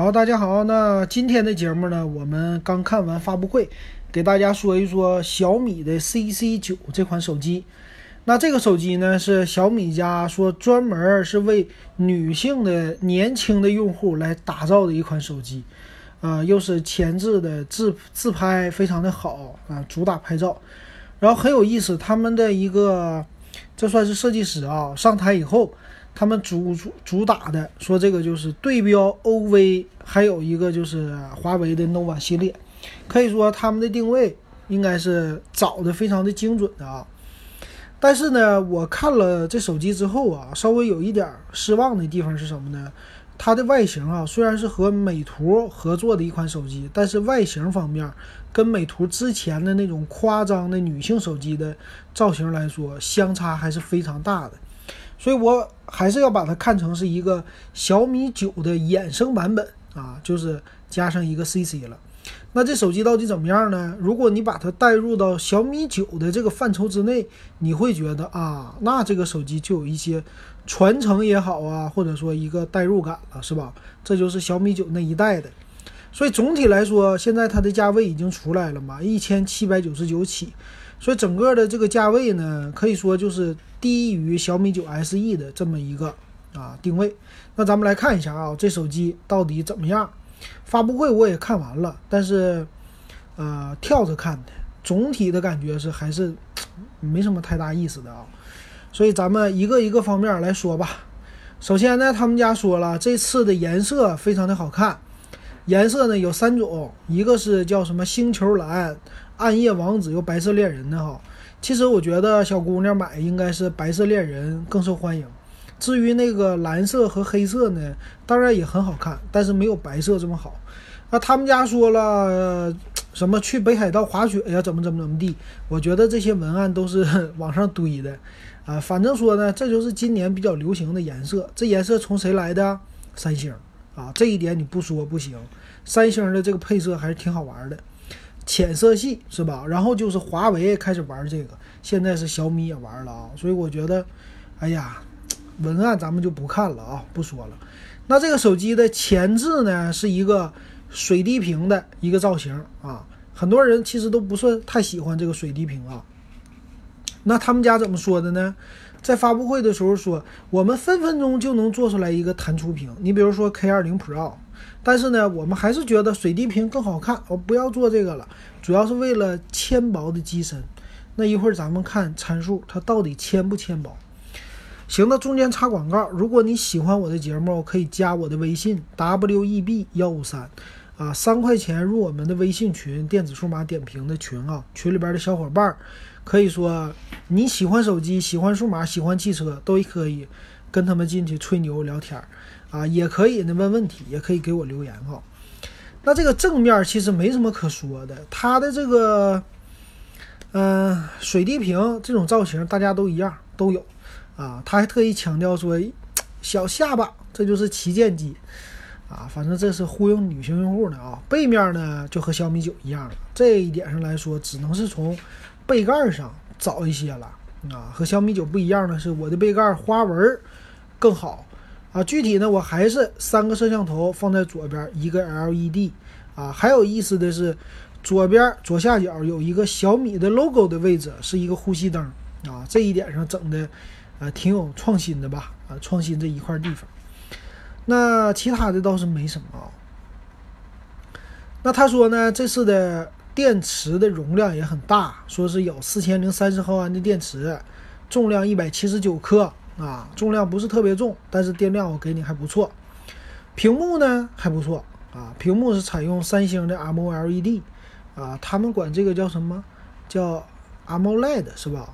好，大家好。那今天的节目呢，我们刚看完发布会，给大家说一说小米的 CC 九这款手机。那这个手机呢，是小米家说专门是为女性的年轻的用户来打造的一款手机，啊，又是前置的自自拍非常的好啊，主打拍照。然后很有意思，他们的一个这算是设计师啊，上台以后。他们主主打的说这个就是对标 OV，还有一个就是华为的 nova 系列，可以说他们的定位应该是找的非常的精准的啊。但是呢，我看了这手机之后啊，稍微有一点失望的地方是什么呢？它的外形啊，虽然是和美图合作的一款手机，但是外形方面跟美图之前的那种夸张的女性手机的造型来说，相差还是非常大的。所以，我还是要把它看成是一个小米九的衍生版本啊，就是加上一个 CC 了。那这手机到底怎么样呢？如果你把它带入到小米九的这个范畴之内，你会觉得啊，那这个手机就有一些传承也好啊，或者说一个代入感了，是吧？这就是小米九那一代的。所以总体来说，现在它的价位已经出来了嘛，一千七百九十九起。所以整个的这个价位呢，可以说就是低于小米九 SE 的这么一个啊定位。那咱们来看一下啊，这手机到底怎么样？发布会我也看完了，但是呃跳着看的，总体的感觉是还是 没什么太大意思的啊。所以咱们一个一个方面来说吧。首先呢，他们家说了这次的颜色非常的好看，颜色呢有三种，一个是叫什么星球蓝。暗夜王子有白色恋人的哈，其实我觉得小姑娘买应该是白色恋人更受欢迎。至于那个蓝色和黑色呢，当然也很好看，但是没有白色这么好。那他们家说了什么去北海道滑雪呀，怎么怎么怎么地？我觉得这些文案都是 往上堆的啊。反正说呢，这就是今年比较流行的颜色。这颜色从谁来的？三星啊，这一点你不说不行。三星的这个配色还是挺好玩的。浅色系是吧？然后就是华为开始玩这个，现在是小米也玩了啊。所以我觉得，哎呀，文案咱们就不看了啊，不说了。那这个手机的前置呢，是一个水滴屏的一个造型啊。很多人其实都不算太喜欢这个水滴屏啊。那他们家怎么说的呢？在发布会的时候说，我们分分钟就能做出来一个弹出屏。你比如说 K 二零 Pro。但是呢，我们还是觉得水滴屏更好看，我不要做这个了，主要是为了纤薄的机身。那一会儿咱们看参数，它到底纤不纤薄？行，那中间插广告，如果你喜欢我的节目，可以加我的微信 w e b 幺五三，啊，三块钱入我们的微信群，电子数码点评的群啊，群里边的小伙伴，可以说你喜欢手机、喜欢数码、喜欢汽车，都可以跟他们进去吹牛聊天儿。啊，也可以呢，问问题，也可以给我留言哈。那这个正面其实没什么可说的，它的这个，嗯，水滴屏这种造型大家都一样都有啊。他还特意强调说，小下巴，这就是旗舰机啊。反正这是忽悠女性用户的啊。背面呢就和小米九一样了，这一点上来说，只能是从背盖上找一些了啊。和小米九不一样的是，我的背盖花纹更好。啊，具体呢，我还是三个摄像头放在左边，一个 LED，啊，还有意思的是，左边左下角有一个小米的 logo 的位置是一个呼吸灯，啊，这一点上整的，啊，挺有创新的吧，啊，创新这一块地方。那其他的倒是没什么。那他说呢，这次的电池的容量也很大，说是有四千零三十毫安的电池，重量一百七十九克。啊，重量不是特别重，但是电量我给你还不错。屏幕呢还不错啊，屏幕是采用三星的 M O L E D 啊，他们管这个叫什么？叫 AMOLED 是吧？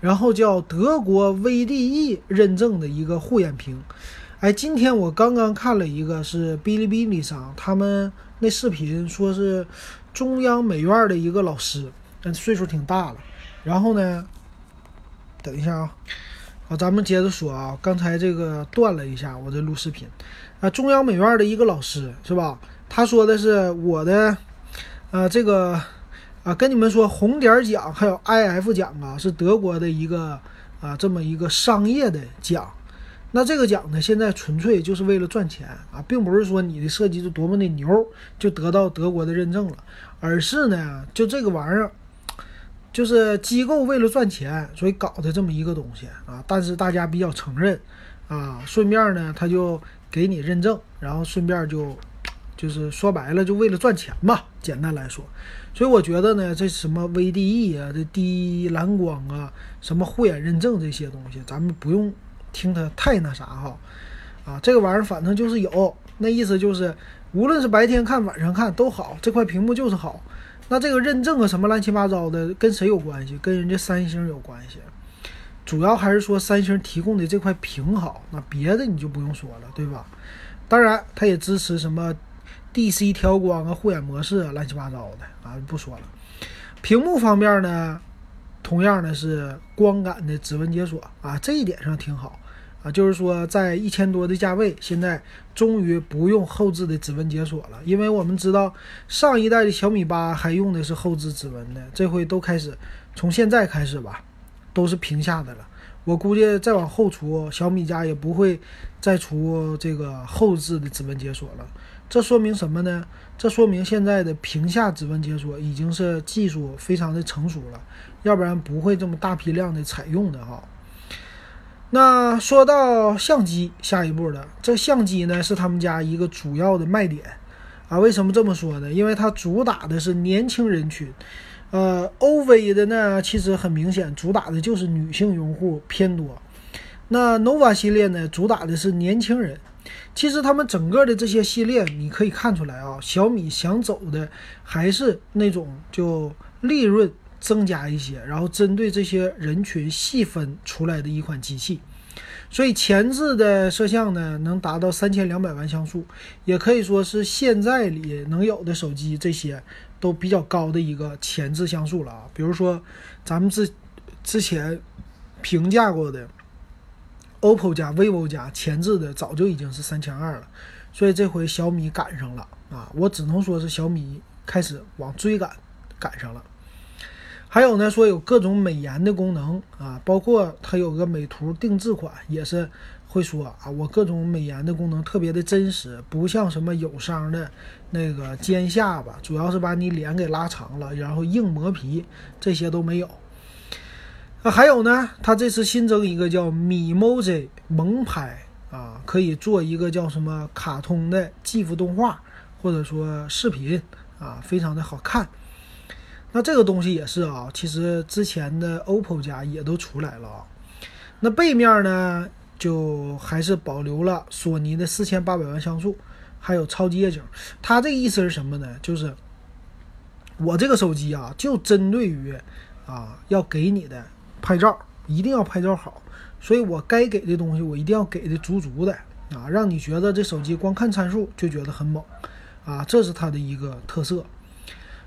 然后叫德国 VDE 认证的一个护眼屏。哎，今天我刚刚看了一个是哔哩哔哩上他们那视频，说是中央美院的一个老师，但岁数挺大了。然后呢，等一下啊。好，咱们接着说啊，刚才这个断了一下，我这录视频啊，中央美院的一个老师是吧？他说的是我的，呃，这个啊，跟你们说，红点奖还有 IF 奖啊，是德国的一个啊，这么一个商业的奖。那这个奖呢，现在纯粹就是为了赚钱啊，并不是说你的设计是多么的牛就得到德国的认证了，而是呢，就这个玩意儿，就是机构为了赚钱，所以搞的这么一个东西啊。但是大家比较承认啊，顺便呢，他就给你认证，然后顺便就就是说白了，就为了赚钱吧。简单来说，所以我觉得呢，这什么 VDE 啊，这低蓝光啊，什么护眼认证这些东西，咱们不用。听它太那啥哈，啊，这个玩意儿反正就是有，那意思就是，无论是白天看晚上看都好，这块屏幕就是好。那这个认证啊什么乱七八糟的，跟谁有关系？跟人家三星有关系。主要还是说三星提供的这块屏好，那别的你就不用说了，对吧？当然，它也支持什么 DC 调光啊、护眼模式啊，乱七八糟的啊，不说了。屏幕方面呢？同样的是光感的指纹解锁啊，这一点上挺好啊，就是说在一千多的价位，现在终于不用后置的指纹解锁了，因为我们知道上一代的小米八还用的是后置指纹的，这回都开始从现在开始吧，都是屏下的了。我估计再往后出，小米家也不会再出这个后置的指纹解锁了。这说明什么呢？这说明现在的屏下指纹解锁已经是技术非常的成熟了。要不然不会这么大批量的采用的哈。那说到相机，下一步的这相机呢是他们家一个主要的卖点啊。为什么这么说呢？因为它主打的是年轻人群。呃，OV 的呢其实很明显主打的就是女性用户偏多。那 nova 系列呢主打的是年轻人。其实他们整个的这些系列你可以看出来啊，小米想走的还是那种就利润。增加一些，然后针对这些人群细分出来的一款机器，所以前置的摄像呢能达到三千两百万像素，也可以说是现在里能有的手机这些都比较高的一个前置像素了啊。比如说咱们之之前评价过的 OPPO 加 vivo 加前置的早就已经是三千二了，所以这回小米赶上了啊，我只能说是小米开始往追赶赶上了。还有呢，说有各种美颜的功能啊，包括它有个美图定制款，也是会说啊，我各种美颜的功能特别的真实，不像什么友商的那个尖下巴，主要是把你脸给拉长了，然后硬磨皮，这些都没有。啊，还有呢，它这次新增一个叫米 Moji 萌拍啊，可以做一个叫什么卡通的 GIF 动画，或者说视频啊，非常的好看。那这个东西也是啊，其实之前的 OPPO 家也都出来了啊。那背面呢，就还是保留了索尼的四千八百万像素，还有超级夜景。它这个意思是什么呢？就是我这个手机啊，就针对于啊要给你的拍照，一定要拍照好，所以我该给的东西我一定要给的足足的啊，让你觉得这手机光看参数就觉得很猛啊，这是它的一个特色。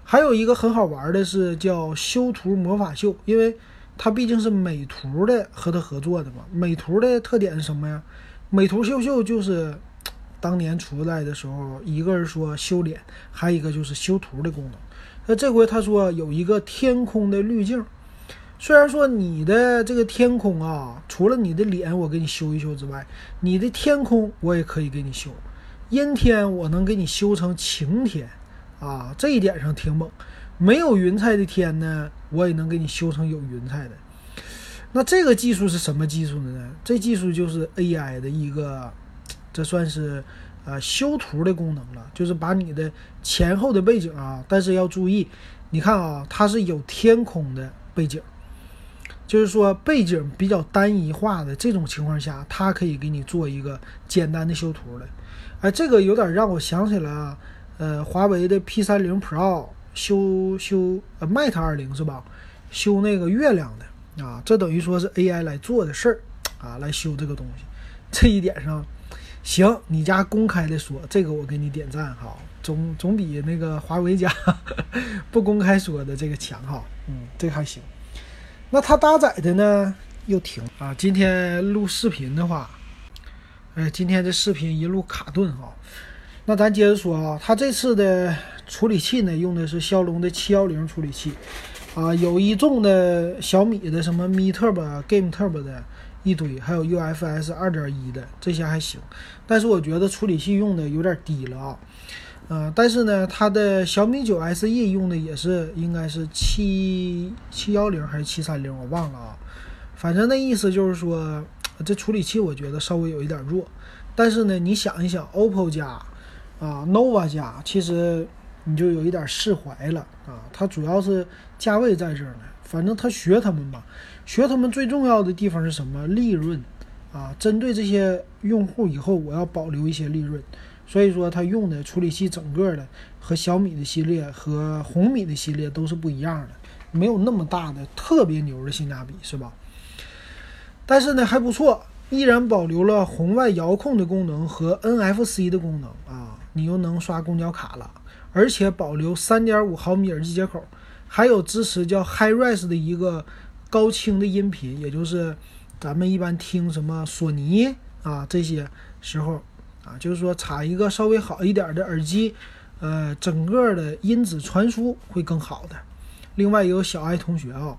还有一个很好玩的是叫修图魔法秀，因为它毕竟是美图的和它合作的嘛。美图的特点是什么呀？美图秀秀就是当年出来的时候，一个是说修脸，还有一个就是修图的功能。那这回他说有一个天空的滤镜，虽然说你的这个天空啊，除了你的脸我给你修一修之外，你的天空我也可以给你修，阴天我能给你修成晴天。啊，这一点上挺猛。没有云彩的天呢，我也能给你修成有云彩的。那这个技术是什么技术呢？这技术就是 AI 的一个，这算是呃修图的功能了。就是把你的前后的背景啊，但是要注意，你看啊，它是有天空的背景，就是说背景比较单一化的这种情况下，它可以给你做一个简单的修图的。哎，这个有点让我想起了。呃，华为的 P 三零 Pro 修修呃 Mate 二零是吧？修那个月亮的啊，这等于说是 AI 来做的事儿啊，来修这个东西。这一点上，行，你家公开的说这个，我给你点赞哈，总总比那个华为家 不公开说的这个强哈。嗯，这个还行。那它搭载的呢又停啊。今天录视频的话，哎，今天这视频一路卡顿哈。那咱接着说啊，它这次的处理器呢，用的是骁龙的七幺零处理器，啊，有一众的小米的什么 Mi Turbo、Game Turbo 的一堆，还有 UFS 二点一的这些还行，但是我觉得处理器用的有点低了啊。呃，但是呢，它的小米九 SE 用的也是应该是七七幺零还是七三零，我忘了啊。反正那意思就是说，这处理器我觉得稍微有一点弱。但是呢，你想一想，OPPO 家啊，nova 家，其实你就有一点释怀了啊。它主要是价位在这儿呢，反正他学他们吧，学他们最重要的地方是什么？利润啊，针对这些用户以后我要保留一些利润。所以说，它用的处理器整个的和小米的系列和红米的系列都是不一样的，没有那么大的特别牛的性价比，是吧？但是呢，还不错，依然保留了红外遥控的功能和 NFC 的功能啊，你又能刷公交卡了，而且保留3.5毫米耳机接口，还有支持叫 HiRes 的一个高清的音频，也就是咱们一般听什么索尼啊这些时候。啊，就是说插一个稍微好一点的耳机，呃，整个的音质传输会更好的。另外有小爱同学啊，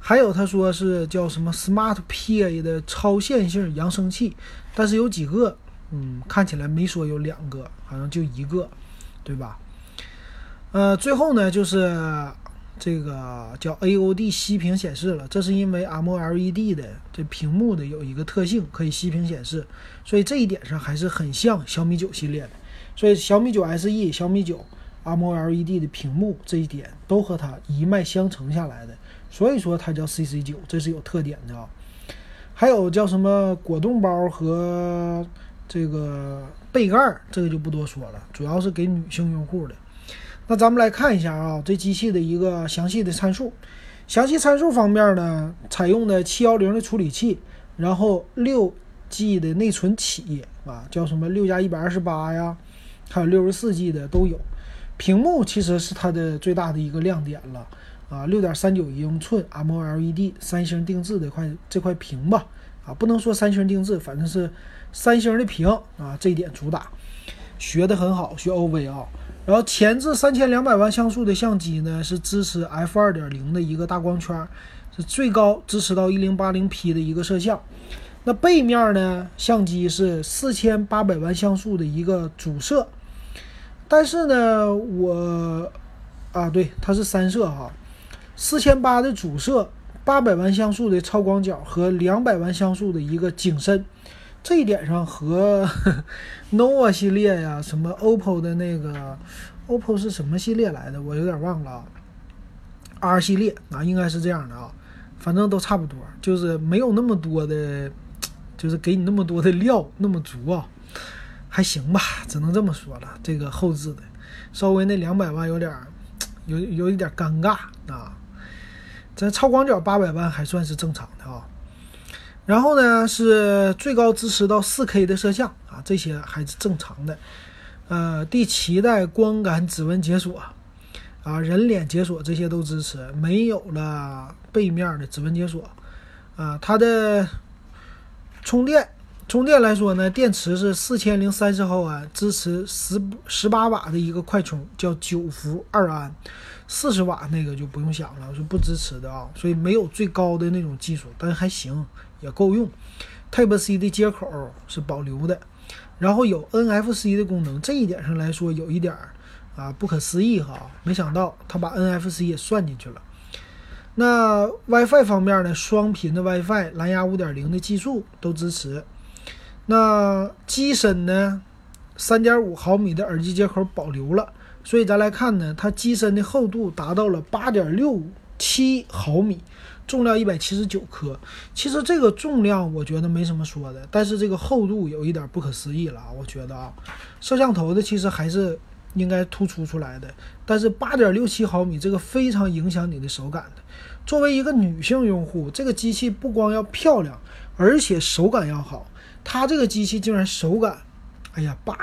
还有他说是叫什么 Smart PA 的超线性扬声器，但是有几个，嗯，看起来没说有两个，好像就一个，对吧？呃，最后呢就是。这个叫 AOD 息屏显示了，这是因为 M O L E D 的这屏幕的有一个特性可以息屏显示，所以这一点上还是很像小米九系列的。所以小米九 SE、小米九 M O L E D 的屏幕这一点都和它一脉相承下来的，所以说它叫 CC 九，这是有特点的啊。还有叫什么果冻包和这个背盖，这个就不多说了，主要是给女性用户的。那咱们来看一下啊，这机器的一个详细的参数。详细参数方面呢，采用的七幺零的处理器，然后六 G 的内存起啊，叫什么六加一百二十八呀，还有六十四 G 的都有。屏幕其实是它的最大的一个亮点了啊，六点三九英寸 MOLED 三星定制的块这块屏吧啊，不能说三星定制，反正是三星的屏啊，这一点主打。学的很好，学 OV 啊。然后前置三千两百万像素的相机呢，是支持 f 二点零的一个大光圈，是最高支持到一零八零 P 的一个摄像。那背面呢，相机是四千八百万像素的一个主摄，但是呢，我啊，对，它是三摄哈，四千八的主摄，八百万像素的超广角和两百万像素的一个景深。这一点上和 nova 系列呀，什么 OPPO 的那个 OPPO 是什么系列来的？我有点忘了啊。R 系列啊，应该是这样的啊，反正都差不多，就是没有那么多的，就是给你那么多的料那么足啊，还行吧，只能这么说了。这个后置的，稍微那两百万有点有有一点尴尬啊。咱超广角八百万还算是正常的啊。然后呢，是最高支持到 4K 的摄像啊，这些还是正常的。呃，第七代光感指纹解锁啊，人脸解锁这些都支持，没有了背面的指纹解锁啊。它的充电充电来说呢，电池是四千零三十毫安，支持十十八瓦的一个快充，叫九伏二安。四十瓦那个就不用想了，是不支持的啊，所以没有最高的那种技术，但是还行。也够用，Type C 的接口是保留的，然后有 NFC 的功能，这一点上来说有一点儿啊不可思议哈，没想到它把 NFC 也算进去了。那 WiFi 方面呢，双频的 WiFi、蓝牙5.0的技术都支持。那机身呢，3.5毫米的耳机接口保留了，所以咱来看呢，它机身的厚度达到了8.67毫米。重量一百七十九克，其实这个重量我觉得没什么说的，但是这个厚度有一点不可思议了啊！我觉得啊，摄像头的其实还是应该突出出来的，但是八点六七毫米这个非常影响你的手感的。作为一个女性用户，这个机器不光要漂亮，而且手感要好。它这个机器竟然手感，哎呀八，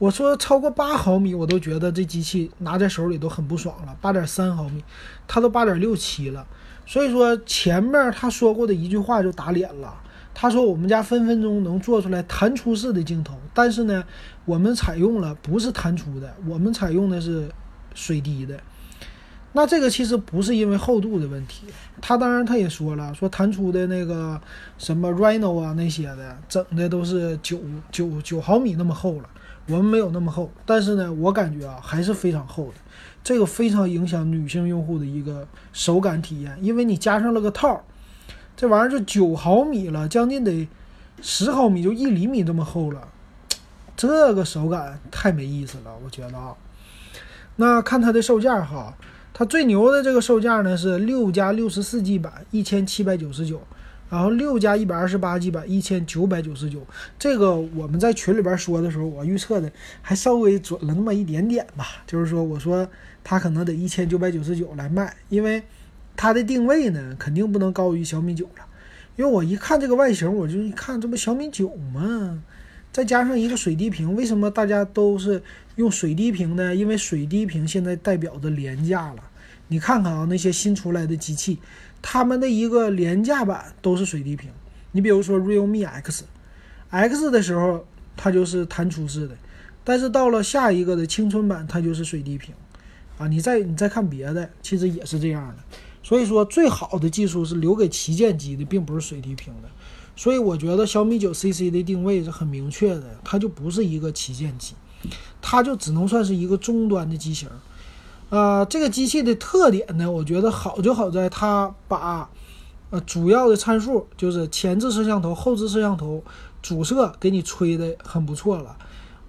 我说超过八毫米我都觉得这机器拿在手里都很不爽了。八点三毫米，它都八点六七了。所以说前面他说过的一句话就打脸了。他说我们家分分钟能做出来弹出式的镜头，但是呢，我们采用了不是弹出的，我们采用的是水滴的。那这个其实不是因为厚度的问题，他当然他也说了，说弹出的那个什么 Rhino 啊那些的，整的都是九九九毫米那么厚了，我们没有那么厚，但是呢，我感觉啊还是非常厚的，这个非常影响女性用户的一个手感体验，因为你加上了个套，这玩意儿就九毫米了，将近得十毫米，就一厘米这么厚了，这个手感太没意思了，我觉得啊。那看它的售价哈。它最牛的这个售价呢是六加六十四 G 版一千七百九十九，然后六加一百二十八 G 版一千九百九十九。这个我们在群里边说的时候，我预测的还稍微准了那么一点点吧。就是说，我说它可能得一千九百九十九来卖，因为它的定位呢肯定不能高于小米九了。因为我一看这个外形，我就一看这不小米九吗？再加上一个水滴屏，为什么大家都是用水滴屏呢？因为水滴屏现在代表着廉价了。你看看啊，那些新出来的机器，他们的一个廉价版都是水滴屏。你比如说 Realme X，X 的时候它就是弹出式的，但是到了下一个的青春版，它就是水滴屏。啊，你再你再看别的，其实也是这样的。所以说，最好的技术是留给旗舰机的，并不是水滴屏的。所以我觉得小米九 CC 的定位是很明确的，它就不是一个旗舰机，它就只能算是一个中端的机型。呃，这个机器的特点呢，我觉得好就好在它把，呃，主要的参数就是前置摄像头、后置摄像头、主摄给你吹的很不错了。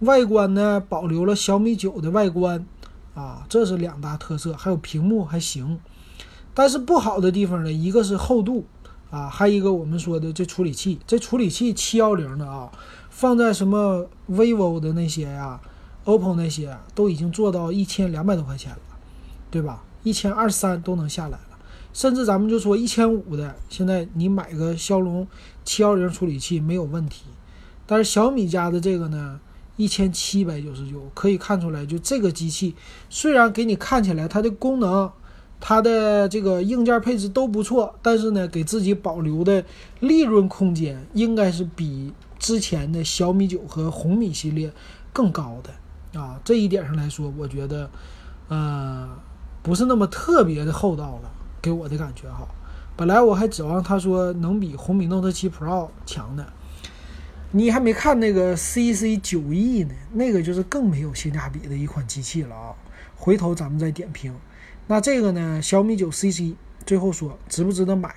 外观呢，保留了小米九的外观，啊，这是两大特色。还有屏幕还行，但是不好的地方呢，一个是厚度，啊，还有一个我们说的这处理器，这处理器七幺零的啊，放在什么 vivo 的那些呀，OPPO 那些都已经做到一千两百多块钱了。对吧？一千二三都能下来了，甚至咱们就说一千五的，现在你买个骁龙七幺零处理器没有问题。但是小米家的这个呢，一千七百九十九，可以看出来，就这个机器虽然给你看起来它的功能、它的这个硬件配置都不错，但是呢，给自己保留的利润空间应该是比之前的小米九和红米系列更高的啊。这一点上来说，我觉得，呃。不是那么特别的厚道了，给我的感觉哈。本来我还指望他说能比红米 Note 7 Pro 强的，你还没看那个 CC 九 E 呢，那个就是更没有性价比的一款机器了啊。回头咱们再点评。那这个呢，小米九 CC 最后说值不值得买？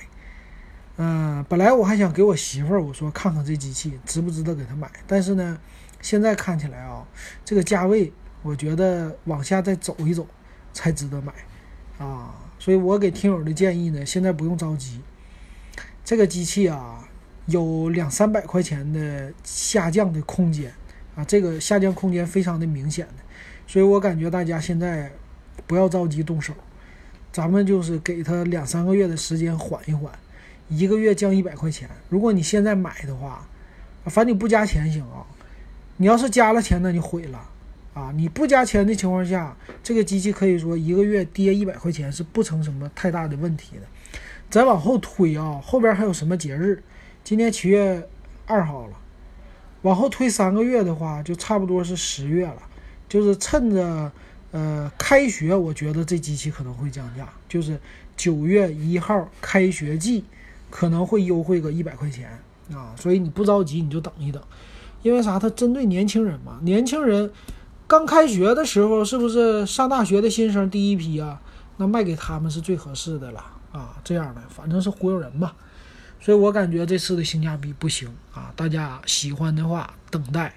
嗯，本来我还想给我媳妇儿我说看看这机器值不值得给她买，但是呢，现在看起来啊，这个价位我觉得往下再走一走。才值得买，啊，所以我给听友的建议呢，现在不用着急，这个机器啊，有两三百块钱的下降的空间，啊，这个下降空间非常的明显的，所以我感觉大家现在不要着急动手，咱们就是给他两三个月的时间缓一缓，一个月降一百块钱，如果你现在买的话，反正你不加钱行啊，你要是加了钱，那就毁了。啊，你不加钱的情况下，这个机器可以说一个月跌一百块钱是不成什么太大的问题的。再往后推啊，后边还有什么节日？今天七月二号了，往后推三个月的话，就差不多是十月了。就是趁着呃开学，我觉得这机器可能会降价，就是九月一号开学季可能会优惠个一百块钱啊。所以你不着急，你就等一等，因为啥？它针对年轻人嘛，年轻人。刚开学的时候，是不是上大学的新生第一批啊？那卖给他们是最合适的了啊！这样的，反正是忽悠人嘛。所以我感觉这次的性价比不行啊！大家喜欢的话，等待。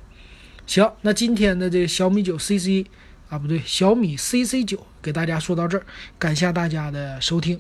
行，那今天的这小米九 CC 啊，不对，小米 CC 九给大家说到这儿，感谢大家的收听。